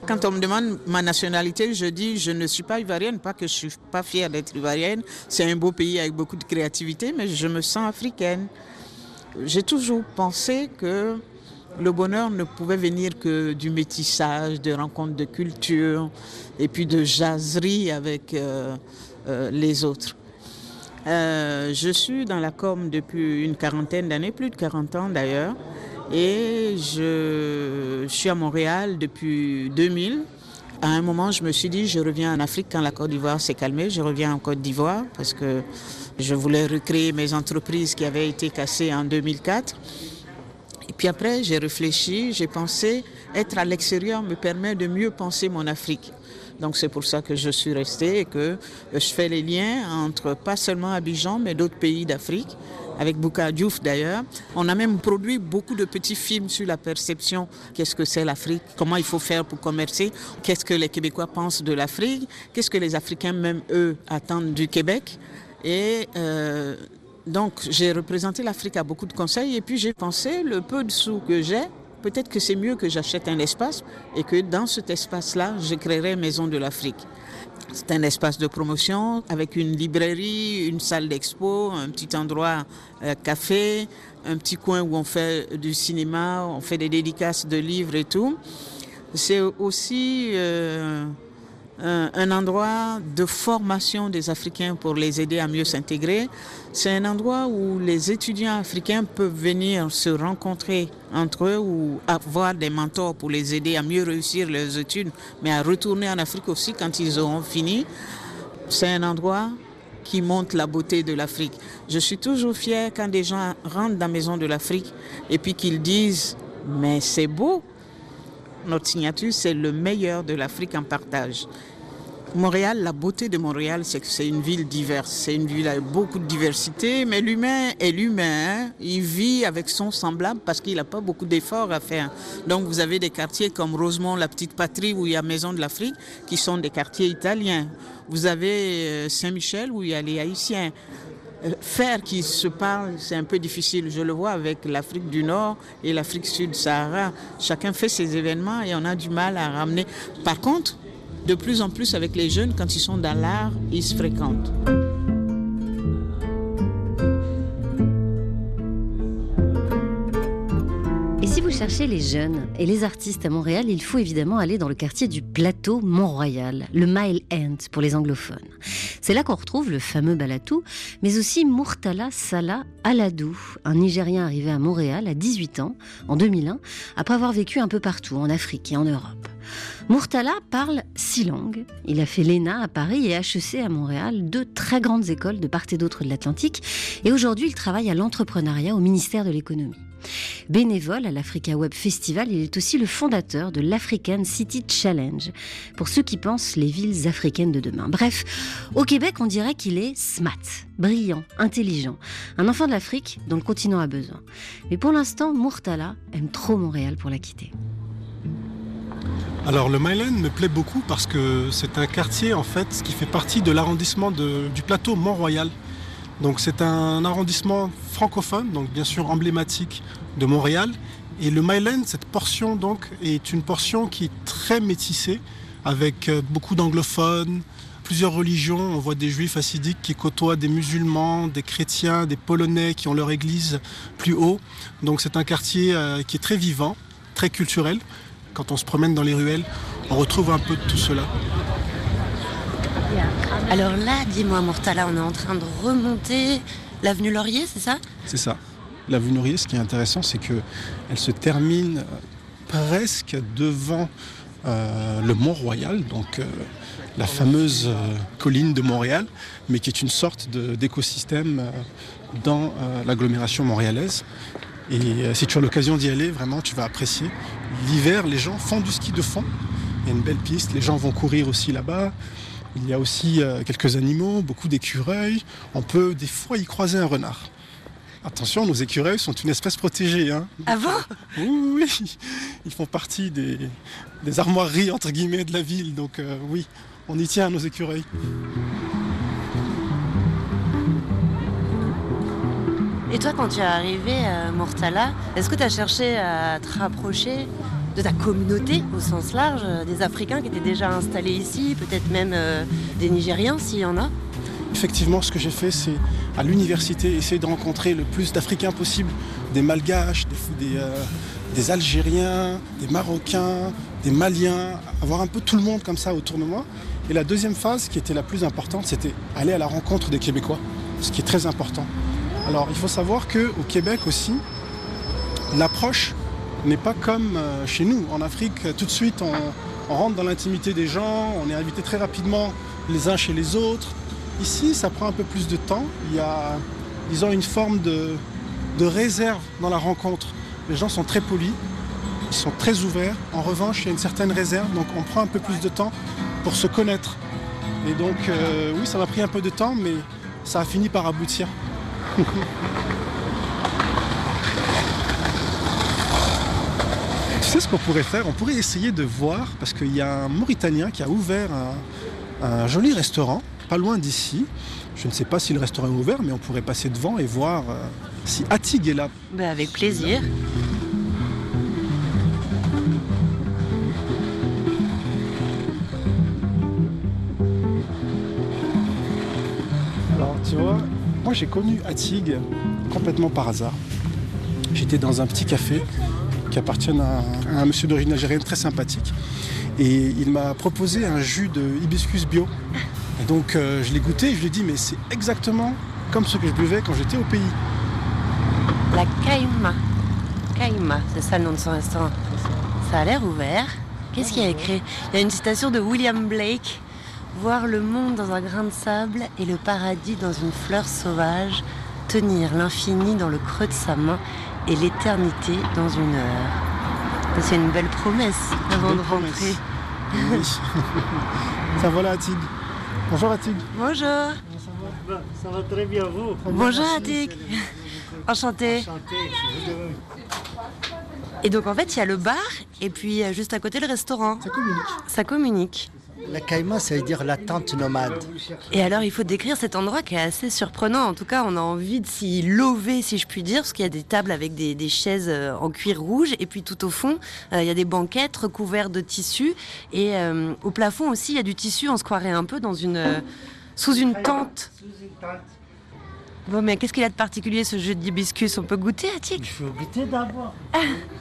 Quand on me demande ma nationalité, je dis je ne suis pas ivoirienne, pas que je suis pas fière d'être ivoirienne. C'est un beau pays avec beaucoup de créativité, mais je me sens africaine. J'ai toujours pensé que le bonheur ne pouvait venir que du métissage, de rencontres de culture et puis de jaserie avec euh, euh, les autres. Euh, je suis dans la com depuis une quarantaine d'années, plus de 40 ans d'ailleurs, et je, je suis à Montréal depuis 2000. À un moment, je me suis dit, je reviens en Afrique quand la Côte d'Ivoire s'est calmée. Je reviens en Côte d'Ivoire parce que je voulais recréer mes entreprises qui avaient été cassées en 2004. Et puis après, j'ai réfléchi, j'ai pensé, être à l'extérieur me permet de mieux penser mon Afrique. Donc c'est pour ça que je suis restée et que je fais les liens entre pas seulement Abidjan, mais d'autres pays d'Afrique, avec Bouka Diouf d'ailleurs. On a même produit beaucoup de petits films sur la perception, qu'est-ce que c'est l'Afrique, comment il faut faire pour commercer, qu'est-ce que les Québécois pensent de l'Afrique, qu'est-ce que les Africains même eux attendent du Québec. Et euh, donc j'ai représenté l'Afrique à beaucoup de conseils et puis j'ai pensé, le peu de sous que j'ai, peut-être que c'est mieux que j'achète un espace et que dans cet espace-là, je créerai Maison de l'Afrique. C'est un espace de promotion avec une librairie, une salle d'expo, un petit endroit euh, café, un petit coin où on fait du cinéma, on fait des dédicaces de livres et tout. C'est aussi euh, un, un endroit de formation des Africains pour les aider à mieux s'intégrer. C'est un endroit où les étudiants africains peuvent venir se rencontrer entre eux ou avoir des mentors pour les aider à mieux réussir leurs études, mais à retourner en Afrique aussi quand ils auront fini. C'est un endroit qui montre la beauté de l'Afrique. Je suis toujours fière quand des gens rentrent dans la maison de l'Afrique et puis qu'ils disent mais c'est beau. Notre signature, c'est le meilleur de l'Afrique en partage. Montréal, la beauté de Montréal, c'est que c'est une ville diverse. C'est une ville avec beaucoup de diversité, mais l'humain est l'humain. Il vit avec son semblable parce qu'il n'a pas beaucoup d'efforts à faire. Donc vous avez des quartiers comme Rosemont, la petite patrie, où il y a Maison de l'Afrique, qui sont des quartiers italiens. Vous avez euh, Saint-Michel, où il y a les Haïtiens. Euh, Faire qu'ils se parlent, c'est un peu difficile. Je le vois avec l'Afrique du Nord et l'Afrique Sud-Sahara. Chacun fait ses événements et on a du mal à ramener. Par contre, de plus en plus avec les jeunes, quand ils sont dans l'art, ils se fréquentent. Et si vous chercher les jeunes et les artistes à Montréal, il faut évidemment aller dans le quartier du plateau Mont-Royal, le Mile End pour les anglophones. C'est là qu'on retrouve le fameux Balatou, mais aussi Murtala Salah Aladou, un Nigérien arrivé à Montréal à 18 ans, en 2001, après avoir vécu un peu partout, en Afrique et en Europe. Murtala parle six langues. Il a fait l'ENA à Paris et HEC à Montréal, deux très grandes écoles de part et d'autre de l'Atlantique. Et aujourd'hui, il travaille à l'entrepreneuriat au ministère de l'économie. Bénévole à l'Africa Web Festival, il est aussi le fondateur de l'African City Challenge, pour ceux qui pensent les villes africaines de demain. Bref, au Québec, on dirait qu'il est smart, brillant, intelligent, un enfant de l'Afrique dont le continent a besoin. Mais pour l'instant, Murtala aime trop Montréal pour la quitter. Alors le Myland me plaît beaucoup parce que c'est un quartier en fait qui fait partie de l'arrondissement du plateau Mont-Royal. Donc c'est un arrondissement francophone, donc bien sûr emblématique de Montréal. Et le Myland, cette portion donc, est une portion qui est très métissée, avec euh, beaucoup d'anglophones, plusieurs religions. On voit des juifs hassidiques qui côtoient des musulmans, des chrétiens, des polonais qui ont leur église plus haut. Donc c'est un quartier euh, qui est très vivant, très culturel. Quand on se promène dans les ruelles, on retrouve un peu de tout cela. Alors là, dis-moi, Murtala, on est en train de remonter l'avenue Laurier, c'est ça? C'est ça. L'avenue Laurier, ce qui est intéressant, c'est qu'elle se termine presque devant euh, le Mont-Royal, donc euh, la fameuse euh, colline de Montréal, mais qui est une sorte d'écosystème dans l'agglomération montréalaise. Et euh, si tu as l'occasion d'y aller, vraiment, tu vas apprécier. L'hiver, les gens font du ski de fond. Il y a une belle piste. Les gens vont courir aussi là-bas. Il y a aussi euh, quelques animaux, beaucoup d'écureuils. On peut des fois y croiser un renard. Attention, nos écureuils sont une espèce protégée. Hein. Ah bon? Oui, oui, oui. Ils font partie des, des armoiries, entre guillemets, de la ville. Donc euh, oui, on y tient à nos écureuils. Et toi, quand tu es arrivé à Murtala, est-ce que tu as cherché à te rapprocher de ta communauté au sens large, euh, des Africains qui étaient déjà installés ici, peut-être même euh, des Nigériens s'il y en a? Effectivement, ce que j'ai fait, c'est à l'université essayer de rencontrer le plus d'Africains possible, des Malgaches, des, euh, des Algériens, des Marocains, des Maliens, avoir un peu tout le monde comme ça autour de moi. Et la deuxième phase, qui était la plus importante, c'était aller à la rencontre des Québécois, ce qui est très important. Alors, il faut savoir qu'au Québec aussi, l'approche n'est pas comme euh, chez nous. En Afrique, tout de suite, on, rentre dans l'intimité des gens, on est invité très rapidement les uns chez les autres. Ici, ça prend un peu plus de temps. Il y a, disons, une forme de, de réserve dans la rencontre. Les gens sont très polis, ils sont très ouverts. En revanche, il y a une certaine réserve, donc on prend un peu plus de temps pour se connaître. Et donc, euh, oui, ça m'a pris un peu de temps, mais ça a fini par aboutir. Tu sais ce qu'on pourrait faire? On pourrait essayer de voir, parce qu'il y a un Mauritanien qui a ouvert un, joli restaurant, pas loin d'ici. Je ne sais pas si le restaurant est ouvert, mais on pourrait passer devant et voir euh, si Atig est là. Ben, Avec plaisir. Moi j'ai connu Atig complètement par hasard. J'étais dans un petit café qui appartient à, un monsieur d'origine algérienne très sympathique. Et il m'a proposé un jus de hibiscus bio. Et donc euh, je l'ai goûté et je lui ai dit, mais c'est exactement comme ce que je buvais quand j'étais au pays. La Kaima. Kaima, c'est ça le nom de son restaurant. Ça a l'air ouvert. Qu'est-ce qu'il y a écrit? Il y a une citation de William Blake. Voir le monde dans un grain de sable et le paradis dans une fleur sauvage, tenir l'infini dans le creux de sa main et l'éternité dans une heure. C'est une belle promesse avant Belle de rentrer. Oui. Ça voilà Atig? Bonjour Atig. Bonjour. Ça va très bien, vous? Bonjour Atik. Enchanté. Et donc en fait, il y a le bar et puis euh, juste à côté le restaurant. Ça communique. Ça communique. La caïma, ça veut dire la tente nomade. Et alors, il faut décrire cet endroit qui est assez surprenant. En tout cas, on a envie de s'y lever, si je puis dire, parce qu'il y a des tables avec des, des chaises euh, en cuir rouge. Et puis tout au fond, euh, il y a des banquettes recouvertes de tissu. Et euh, au plafond aussi, il y a du tissu. On se croirait un peu dans une, euh, sous une tente. Bon, mais qu'est-ce qu'il a de particulier ce jeu d'hibiscus? On peut goûter, Attic Il faut goûter d'abord. Il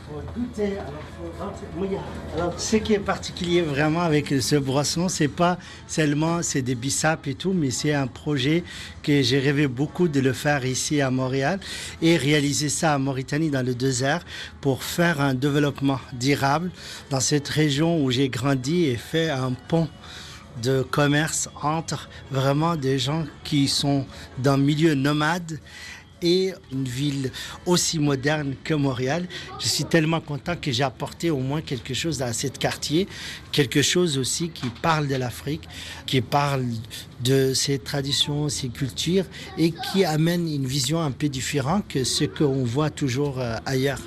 faut goûter. Alors, faut rentrer. Mouilla. Alors, ce qui est particulier vraiment avec ce boisson, c'est pas seulement c'est des bissapes et tout, mais c'est un projet que j'ai rêvé beaucoup de le faire ici à Montréal et réaliser ça à Mauritanie dans le désert pour faire un développement durable dans cette région où j'ai grandi et fait un pont de commerce entre vraiment des gens qui sont le milieu nomade et une ville aussi moderne que Montréal. Je suis tellement content que j'ai apporté au moins quelque chose dans ce quartier, quelque chose aussi qui parle de l'Afrique, qui parle de ses traditions, ses cultures et qui amène une vision un peu différente que ce qu'on voit toujours euh, ailleurs.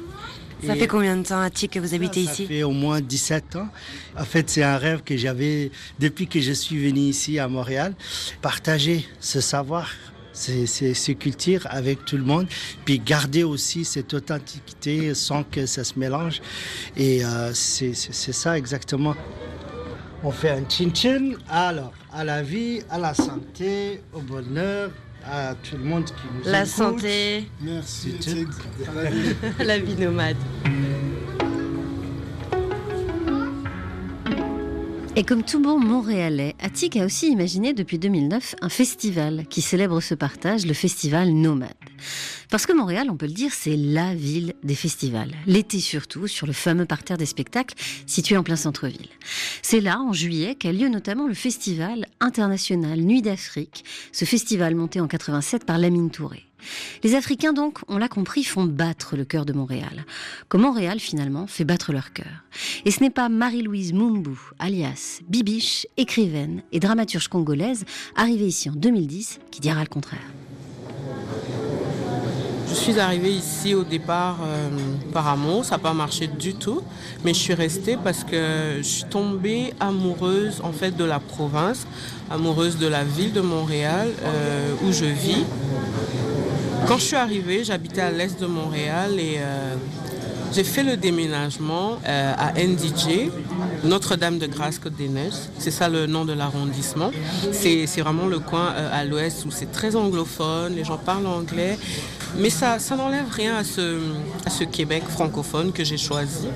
Ça fait combien de temps, Attic, que vous habitez ça ici fait au moins 17 ans. En fait, c'est un rêve que j'avais depuis que je suis venu ici à Montréal. Partager ce savoir, ces, cultures avec tout le monde, puis garder aussi cette authenticité sans que ça se mélange. Et euh, c'est ça exactement. On fait un chin-chin, alors à la vie, à la santé, au bonheur, à tout le monde qui nous La écoute. santé. Merci. C'est tout. À la vie. La vie nomade. Et comme tout bon Montréalais, Attic a aussi imaginé depuis 2009 un festival qui célèbre ce partage, le festival Nomade. Parce que Montréal, on peut le dire, c'est la ville des festivals. L'été surtout, sur le fameux parterre des spectacles situé en plein centre-ville. C'est là, en juillet, qu'a lieu notamment le festival international Nuit d'Afrique, ce festival monté en 87 par Lamine Touré. Les Africains, donc, on l'a compris, font battre le cœur de Montréal. Comme Montréal, finalement, fait battre leur cœur. Et ce n'est pas Marie-Louise Mumbu, alias Bibiche, écrivaine et dramaturge congolaise, arrivée ici en 2010, qui dira le contraire. Je suis arrivée ici au départ euh, par amour, ça n'a pas marché du tout, mais je suis restée parce que je suis tombée amoureuse en fait de la province, amoureuse de la ville de Montréal euh, où je vis. Quand je suis arrivée, j'habitais à l'est de Montréal et euh, j'ai fait le déménagement à NDJ, Notre-Dame de Grâce Côte des Neiges. C'est ça le nom de l'arrondissement. C'est vraiment le coin à l'ouest où c'est très anglophone, les gens parlent anglais. Mais ça, ça n'enlève rien à ce, Québec francophone que j'ai choisi.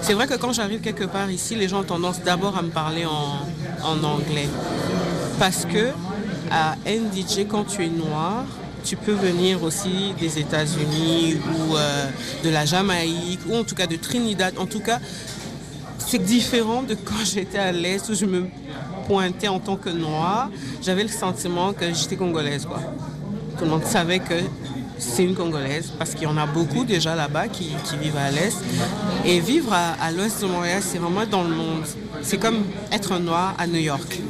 C'est vrai que quand j'arrive quelque part ici, les gens ont tendance d'abord à me parler en, en anglais. Parce que à NDJ, quand tu es noir, tu peux venir aussi des États-Unis ou euh, de la Jamaïque ou en tout cas de Trinidad. En tout cas, c'est différent de quand j'étais à l'Est où je me pointais en tant que noire. J'avais le sentiment que j'étais congolaise. Quoi. Tout le monde savait que c'est une Congolaise parce qu'il y en a beaucoup déjà là-bas qui, vivent à l'Est. Et vivre à, l'Ouest de Montréal, c'est vraiment dans le monde. C'est comme être un noir à New York.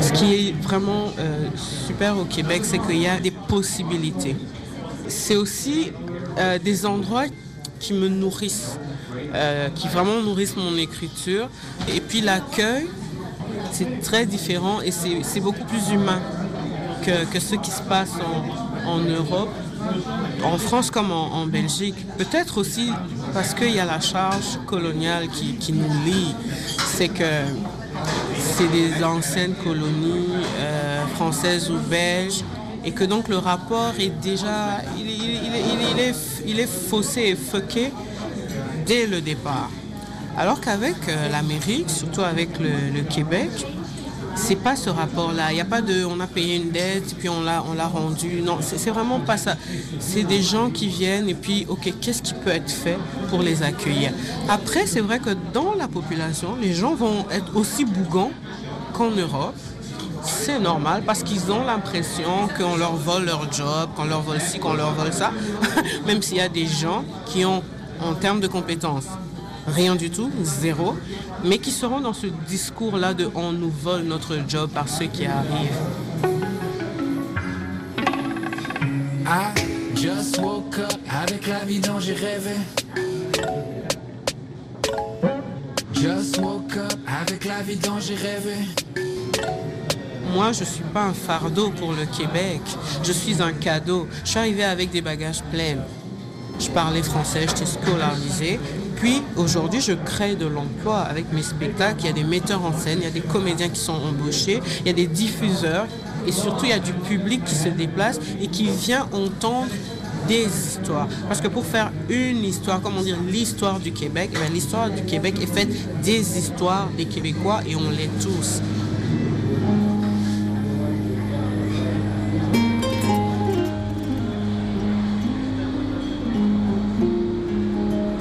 Ce qui est vraiment euh, super au Québec, c'est qu'il y a des possibilités. C'est aussi euh, des endroits qui me nourrissent, euh, qui vraiment nourrissent mon écriture. Et puis l'accueil, c'est très différent et c'est beaucoup plus humain que, ce qui se passe en, Europe, en France comme en, Belgique. Peut-être aussi parce qu'il y a la charge coloniale qui, nous lie. C'est que c'est des anciennes colonies euh, françaises ou belges et que donc le rapport est déjà il, il est- il est- faussé et fucké dès le départ. Alors qu'avec euh, l'Amérique, surtout avec le Québec, c'est pas ce rapport-là. Il n'y a pas de on a payé une dette et puis on l'a on l'a rendu. Non, c'est vraiment pas ça. C'est des gens qui viennent et puis ok, qu'est-ce qui peut être fait pour les accueillir? Après, c'est vrai que dans la population, les gens vont être aussi bougants qu'en Europe. C'est normal parce qu'ils ont l'impression qu'on leur vole leur job, qu'on leur vole ci, qu'on leur vole ça. Même s'il y a des gens qui ont, en termes de compétences, rien du tout, zéro, mais qui seront dans ce discours-là de on nous vole notre job par ceux qui arrivent. I just woke up avec la vie dont j'ai rêvé. Just woke up avec la vie dont j'ai rêvé. Moi, je ne suis pas un fardeau pour le Québec. Je suis un cadeau. Je suis arrivée avec des bagages pleins. Je parlais français, j'étais scolarisée. Puis aujourd'hui, je crée de l'emploi avec mes spectacles. Il y a des metteurs en scène, il y a des comédiens qui sont embauchés, il y a des diffuseurs et surtout il y a du public qui se déplace et qui vient entendre des histoires. Parce que pour faire une histoire, comment dire, l'histoire du Québec, eh l'histoire du Québec est faite des histoires des Québécois et on l'est tous.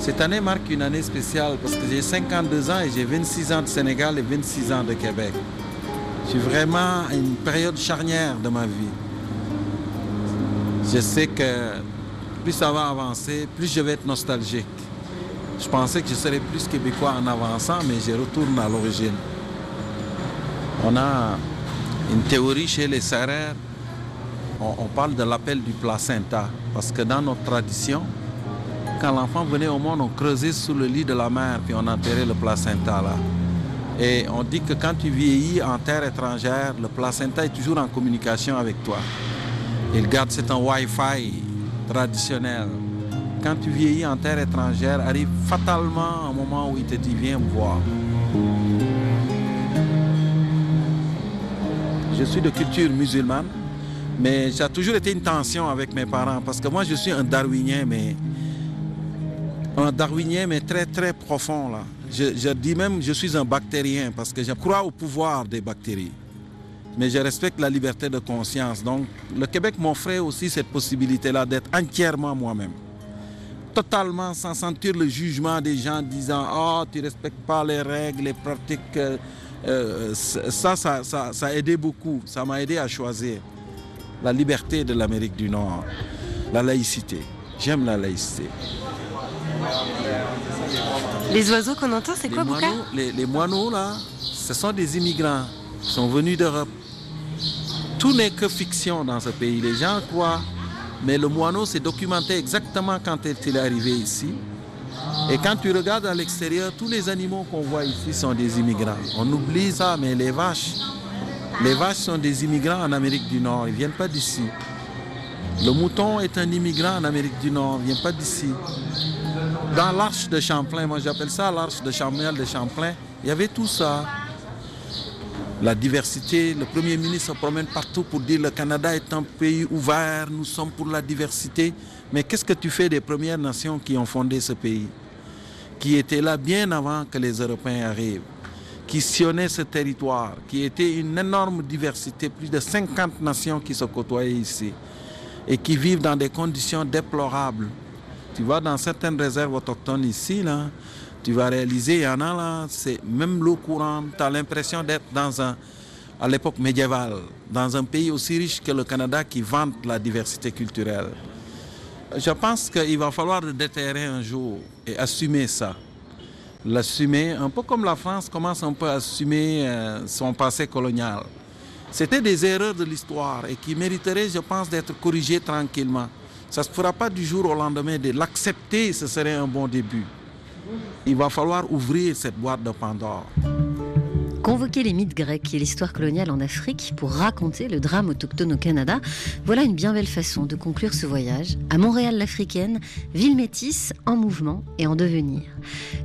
Cette année marque une année spéciale parce que j'ai 52 ans et j'ai 26 ans de Sénégal et 26 ans de Québec. Je suis vraiment à une période charnière de ma vie. Je sais que plus ça va avancer, plus je vais être nostalgique. Je pensais que je serais plus québécois en avançant, mais je retourne à l'origine. On a une théorie chez les Serrères, on, on parle de l'appel du placenta, parce que dans notre tradition, quand l'enfant venait au monde, on creusait sous le lit de la mère, puis on enterrait le placenta là. Et on dit que quand tu vieillis en terre étrangère, le placenta est toujours en communication avec toi. Il garde, c'est un Wi-Fi traditionnel. Quand tu vieillis en terre étrangère, arrive fatalement un moment où il te dit viens me voir. Je suis de culture musulmane, mais ça a toujours été une tension avec mes parents parce que moi je suis un darwinien, mais un darwinien, mais très très profond là. Je, dis même je suis un bactérien parce que je crois au pouvoir des bactéries mais je respecte la liberté de conscience. Donc le Québec m'offrait aussi cette possibilité-là d'être entièrement moi-même. Totalement sans sentir le jugement des gens disant « Oh, tu ne respectes pas les règles, les pratiques. Euh, ça, ça, ça, ça a aidé beaucoup. Ça m'a aidé à choisir la liberté de l'Amérique du Nord, la laïcité. J'aime la laïcité. Les oiseaux qu'on entend, c'est quoi, Bouka les, les moineaux, là, ce sont des immigrants. Ils sont venus d'Europe. Tout n'est que fiction dans ce pays. Les gens croient. Mais le moineau s'est documenté exactement quand il est arrivé ici. Et quand tu regardes à l'extérieur, tous les animaux qu'on voit ici sont des immigrants. On oublie ça, mais les vaches, les vaches sont des immigrants en Amérique du Nord. Ils ne viennent pas d'ici. Le mouton est un immigrant en Amérique du Nord. Il ne vient pas d'ici. Dans l'arche de Champlain, moi j'appelle ça l'arche de de Champlain, il y avait tout ça la diversité. Le Premier ministre se promène partout pour dire le Canada est un pays ouvert, nous sommes pour la diversité. Mais qu'est-ce que tu fais des Premières Nations qui ont fondé ce pays Qui étaient là bien avant que les Européens arrivent qui sillonnaient ce territoire, qui était une énorme diversité, plus de 50 nations qui se côtoyaient ici et qui vivent dans des conditions déplorables? Tu vois, dans certaines réserves autochtones ici, là, tu vas réaliser, il y en a là, c'est même l'eau courante, tu as l'impression d'être dans un, à l'époque médiévale, dans un pays aussi riche que le Canada qui vante la diversité culturelle. Je pense qu'il va falloir le déterrer un jour et assumer ça. L'assumer, un peu comme la France commence un peu à assumer euh, son passé colonial. C'était des erreurs de l'histoire et qui mériteraient, je pense, d'être corrigées tranquillement. Ça ne se fera pas du jour au lendemain. De l'accepter, ce serait un bon début. Il va falloir ouvrir cette boîte de Pandore. Convoquer les mythes grecs et l'histoire coloniale en Afrique pour raconter le drame autochtone au Canada, voilà une bien belle façon de conclure ce voyage à Montréal l'Africaine, ville métisse en mouvement et en devenir.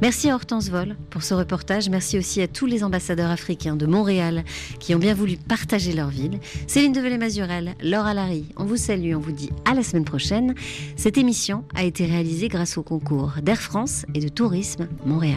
Merci à Hortense Vol pour ce reportage. Merci aussi à tous les ambassadeurs africains de Montréal qui ont bien voulu partager leur ville. Céline Develay-Mazurel, Laura Larry, on vous salue, on vous dit à la semaine prochaine. Cette émission a été réalisée grâce au concours d'Air France et de Tourisme Montréal.